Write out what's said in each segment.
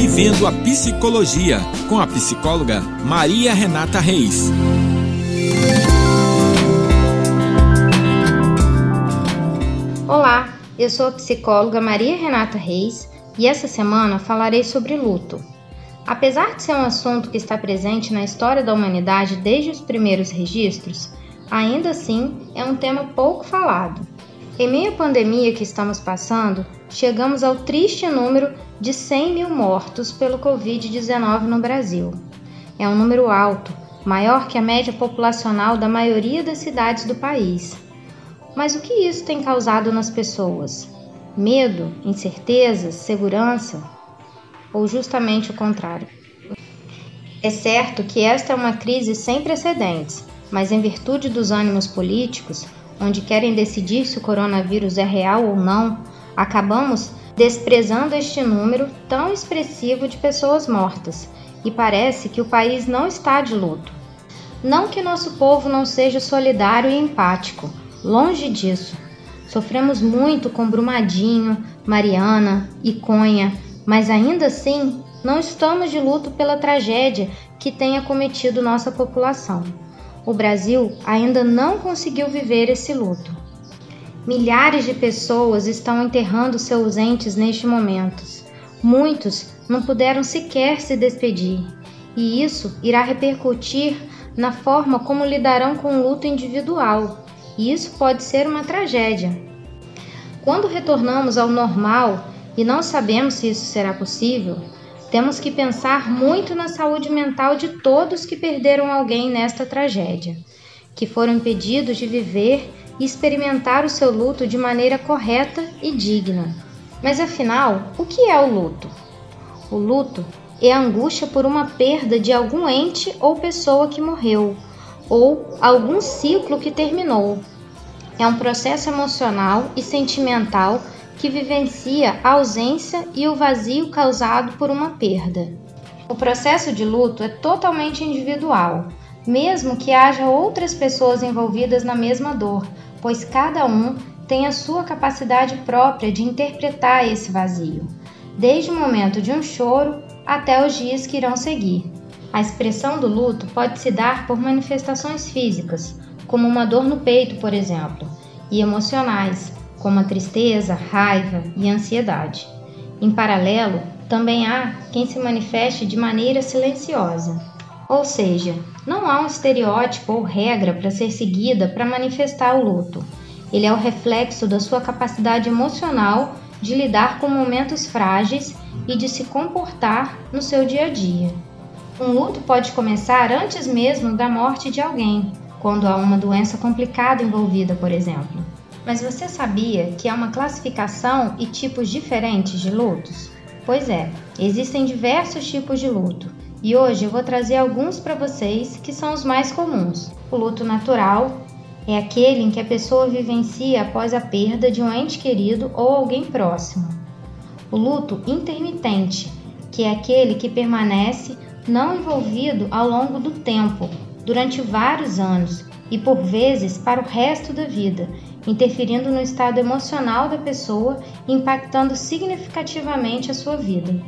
Vivendo a Psicologia, com a psicóloga Maria Renata Reis. Olá, eu sou a psicóloga Maria Renata Reis e essa semana falarei sobre luto. Apesar de ser um assunto que está presente na história da humanidade desde os primeiros registros, ainda assim é um tema pouco falado. Em meio à pandemia que estamos passando, chegamos ao triste número de 100 mil mortos pelo Covid-19 no Brasil. É um número alto, maior que a média populacional da maioria das cidades do país. Mas o que isso tem causado nas pessoas? Medo, incerteza, segurança? Ou justamente o contrário? É certo que esta é uma crise sem precedentes, mas em virtude dos ânimos políticos, onde querem decidir se o coronavírus é real ou não, acabamos desprezando este número tão expressivo de pessoas mortas e parece que o país não está de luto. Não que nosso povo não seja solidário e empático, longe disso. Sofremos muito com Brumadinho, Mariana, Iconha, mas ainda assim não estamos de luto pela tragédia que tem acometido nossa população o Brasil ainda não conseguiu viver esse luto. Milhares de pessoas estão enterrando seus entes neste momento. Muitos não puderam sequer se despedir, e isso irá repercutir na forma como lidarão com o luto individual, e isso pode ser uma tragédia. Quando retornamos ao normal e não sabemos se isso será possível, temos que pensar muito na saúde mental de todos que perderam alguém nesta tragédia, que foram impedidos de viver e experimentar o seu luto de maneira correta e digna. Mas afinal, o que é o luto? O luto é a angústia por uma perda de algum ente ou pessoa que morreu, ou algum ciclo que terminou. É um processo emocional e sentimental que vivencia a ausência e o vazio causado por uma perda. O processo de luto é totalmente individual, mesmo que haja outras pessoas envolvidas na mesma dor, pois cada um tem a sua capacidade própria de interpretar esse vazio, desde o momento de um choro até os dias que irão seguir. A expressão do luto pode se dar por manifestações físicas, como uma dor no peito, por exemplo, e emocionais, como a tristeza, raiva e ansiedade. Em paralelo, também há quem se manifeste de maneira silenciosa, ou seja, não há um estereótipo ou regra para ser seguida para manifestar o luto. Ele é o reflexo da sua capacidade emocional de lidar com momentos frágeis e de se comportar no seu dia a dia. Um luto pode começar antes mesmo da morte de alguém, quando há uma doença complicada envolvida, por exemplo. Mas você sabia que há uma classificação e tipos diferentes de lutos? Pois é, existem diversos tipos de luto e hoje eu vou trazer alguns para vocês que são os mais comuns. O luto natural é aquele em que a pessoa vivencia após a perda de um ente querido ou alguém próximo. O luto intermitente, que é aquele que permanece não envolvido ao longo do tempo, durante vários anos e por vezes para o resto da vida interferindo no estado emocional da pessoa e impactando significativamente a sua vida.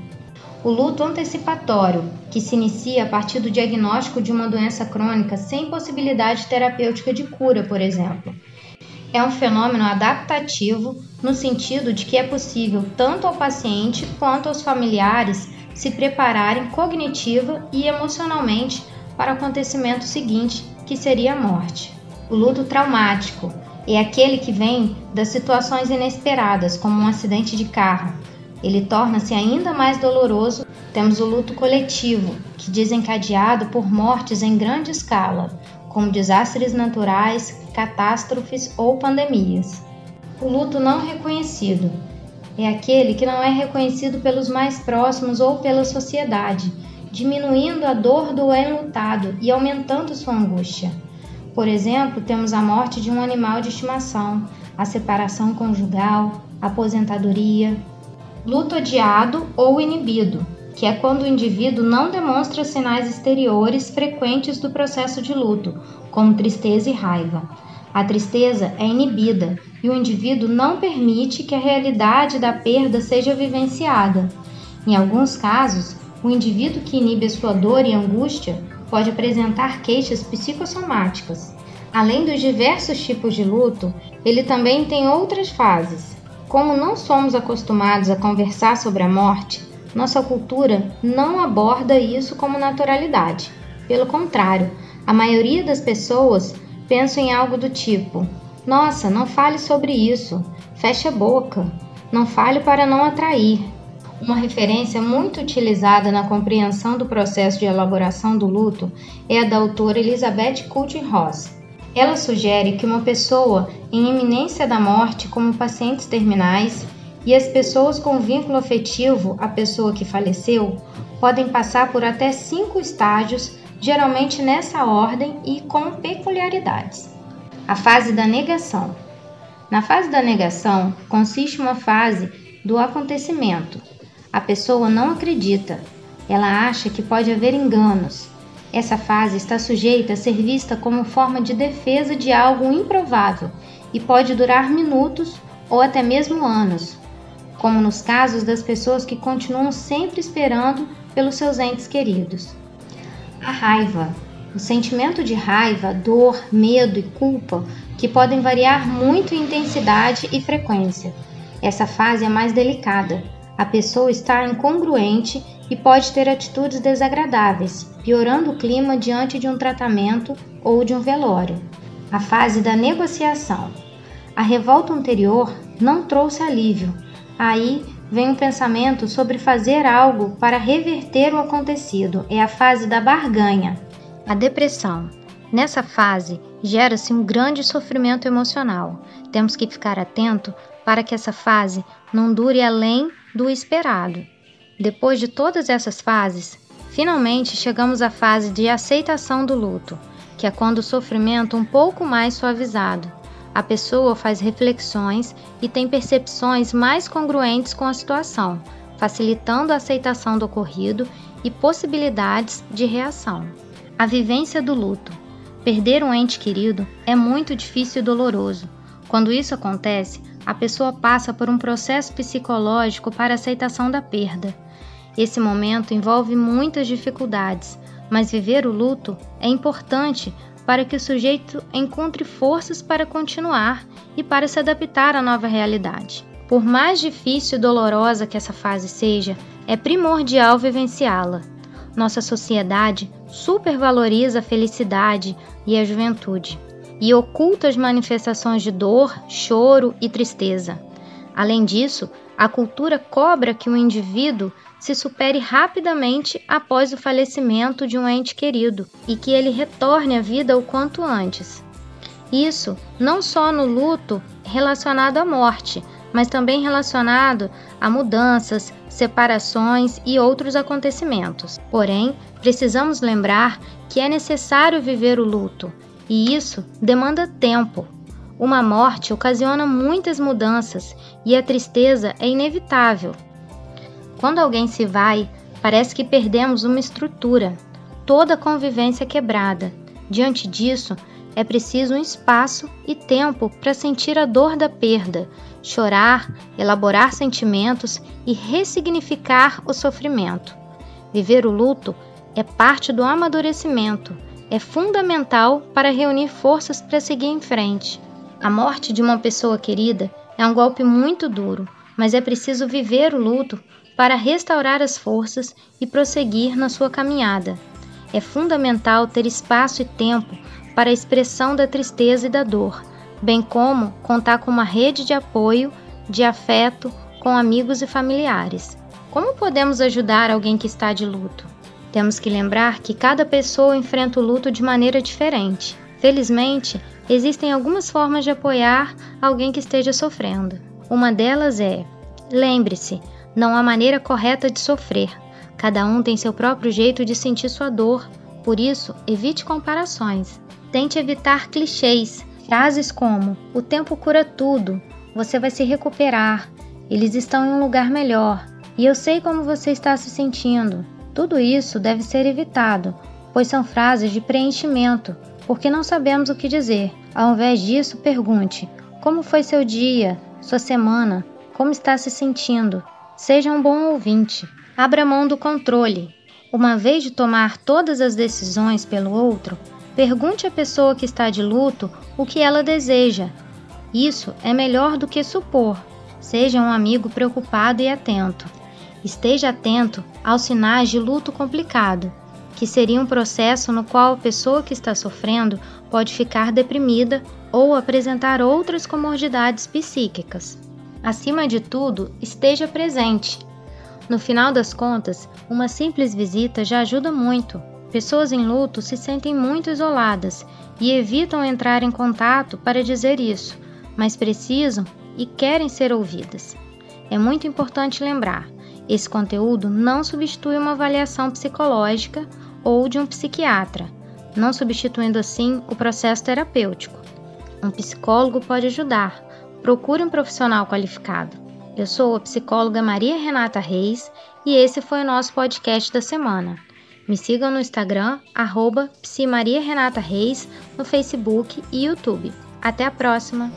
O luto antecipatório, que se inicia a partir do diagnóstico de uma doença crônica sem possibilidade terapêutica de cura, por exemplo. É um fenômeno adaptativo no sentido de que é possível tanto ao paciente quanto aos familiares se prepararem cognitiva e emocionalmente para o acontecimento seguinte, que seria a morte. O luto traumático é aquele que vem das situações inesperadas, como um acidente de carro. Ele torna-se ainda mais doloroso. Temos o luto coletivo, que desencadeado por mortes em grande escala, como desastres naturais, catástrofes ou pandemias. O luto não reconhecido é aquele que não é reconhecido pelos mais próximos ou pela sociedade, diminuindo a dor do enlutado e aumentando sua angústia. Por exemplo, temos a morte de um animal de estimação, a separação conjugal, a aposentadoria, luto adiado ou inibido, que é quando o indivíduo não demonstra sinais exteriores frequentes do processo de luto, como tristeza e raiva. A tristeza é inibida e o indivíduo não permite que a realidade da perda seja vivenciada. Em alguns casos, o indivíduo que inibe a sua dor e angústia pode apresentar queixas psicossomáticas. Além dos diversos tipos de luto, ele também tem outras fases. Como não somos acostumados a conversar sobre a morte, nossa cultura não aborda isso como naturalidade. Pelo contrário, a maioria das pessoas pensa em algo do tipo: Nossa, não fale sobre isso, feche a boca, não fale para não atrair. Uma referência muito utilizada na compreensão do processo de elaboração do luto é a da autora Elizabeth Kubler-Ross. Ela sugere que uma pessoa em iminência da morte, como pacientes terminais, e as pessoas com vínculo afetivo à pessoa que faleceu podem passar por até cinco estágios, geralmente nessa ordem e com peculiaridades. A fase da negação. Na fase da negação consiste uma fase do acontecimento, a pessoa não acredita. Ela acha que pode haver enganos. Essa fase está sujeita a ser vista como forma de defesa de algo improvável e pode durar minutos ou até mesmo anos, como nos casos das pessoas que continuam sempre esperando pelos seus entes queridos. A raiva. O sentimento de raiva, dor, medo e culpa, que podem variar muito em intensidade e frequência. Essa fase é mais delicada, a pessoa está incongruente e pode ter atitudes desagradáveis, piorando o clima diante de um tratamento ou de um velório. A fase da negociação. A revolta anterior não trouxe alívio. Aí vem um pensamento sobre fazer algo para reverter o acontecido. É a fase da barganha. A depressão. Nessa fase, gera-se um grande sofrimento emocional. Temos que ficar atento para que essa fase não dure além do esperado. Depois de todas essas fases, finalmente chegamos à fase de aceitação do luto, que é quando o sofrimento um pouco mais suavizado. A pessoa faz reflexões e tem percepções mais congruentes com a situação, facilitando a aceitação do ocorrido e possibilidades de reação. A vivência do luto. Perder um ente querido é muito difícil e doloroso. Quando isso acontece, a pessoa passa por um processo psicológico para aceitação da perda. Esse momento envolve muitas dificuldades, mas viver o luto é importante para que o sujeito encontre forças para continuar e para se adaptar à nova realidade. Por mais difícil e dolorosa que essa fase seja, é primordial vivenciá-la. Nossa sociedade supervaloriza a felicidade e a juventude e oculta as manifestações de dor, choro e tristeza. Além disso, a cultura cobra que o indivíduo se supere rapidamente após o falecimento de um ente querido e que ele retorne à vida o quanto antes. Isso não só no luto relacionado à morte, mas também relacionado a mudanças, separações e outros acontecimentos. Porém, precisamos lembrar que é necessário viver o luto e isso demanda tempo. Uma morte ocasiona muitas mudanças e a tristeza é inevitável. Quando alguém se vai, parece que perdemos uma estrutura, toda a convivência quebrada. Diante disso, é preciso um espaço e tempo para sentir a dor da perda, chorar, elaborar sentimentos e ressignificar o sofrimento. Viver o luto é parte do amadurecimento é fundamental para reunir forças para seguir em frente. A morte de uma pessoa querida é um golpe muito duro, mas é preciso viver o luto para restaurar as forças e prosseguir na sua caminhada. É fundamental ter espaço e tempo para a expressão da tristeza e da dor, bem como contar com uma rede de apoio, de afeto com amigos e familiares. Como podemos ajudar alguém que está de luto? Temos que lembrar que cada pessoa enfrenta o luto de maneira diferente. Felizmente, existem algumas formas de apoiar alguém que esteja sofrendo. Uma delas é: lembre-se, não há maneira correta de sofrer. Cada um tem seu próprio jeito de sentir sua dor, por isso, evite comparações. Tente evitar clichês, frases como: o tempo cura tudo, você vai se recuperar, eles estão em um lugar melhor e eu sei como você está se sentindo. Tudo isso deve ser evitado, pois são frases de preenchimento, porque não sabemos o que dizer. Ao invés disso, pergunte: como foi seu dia, sua semana, como está se sentindo? Seja um bom ouvinte. Abra mão do controle. Uma vez de tomar todas as decisões pelo outro, pergunte à pessoa que está de luto o que ela deseja. Isso é melhor do que supor. Seja um amigo preocupado e atento. Esteja atento aos sinais de luto complicado, que seria um processo no qual a pessoa que está sofrendo pode ficar deprimida ou apresentar outras comorbidades psíquicas. Acima de tudo, esteja presente. No final das contas, uma simples visita já ajuda muito. Pessoas em luto se sentem muito isoladas e evitam entrar em contato para dizer isso, mas precisam e querem ser ouvidas. É muito importante lembrar: esse conteúdo não substitui uma avaliação psicológica ou de um psiquiatra, não substituindo assim o processo terapêutico. Um psicólogo pode ajudar. Procure um profissional qualificado. Eu sou a psicóloga Maria Renata Reis e esse foi o nosso podcast da semana. Me sigam no Instagram, arroba Reis, no Facebook e YouTube. Até a próxima!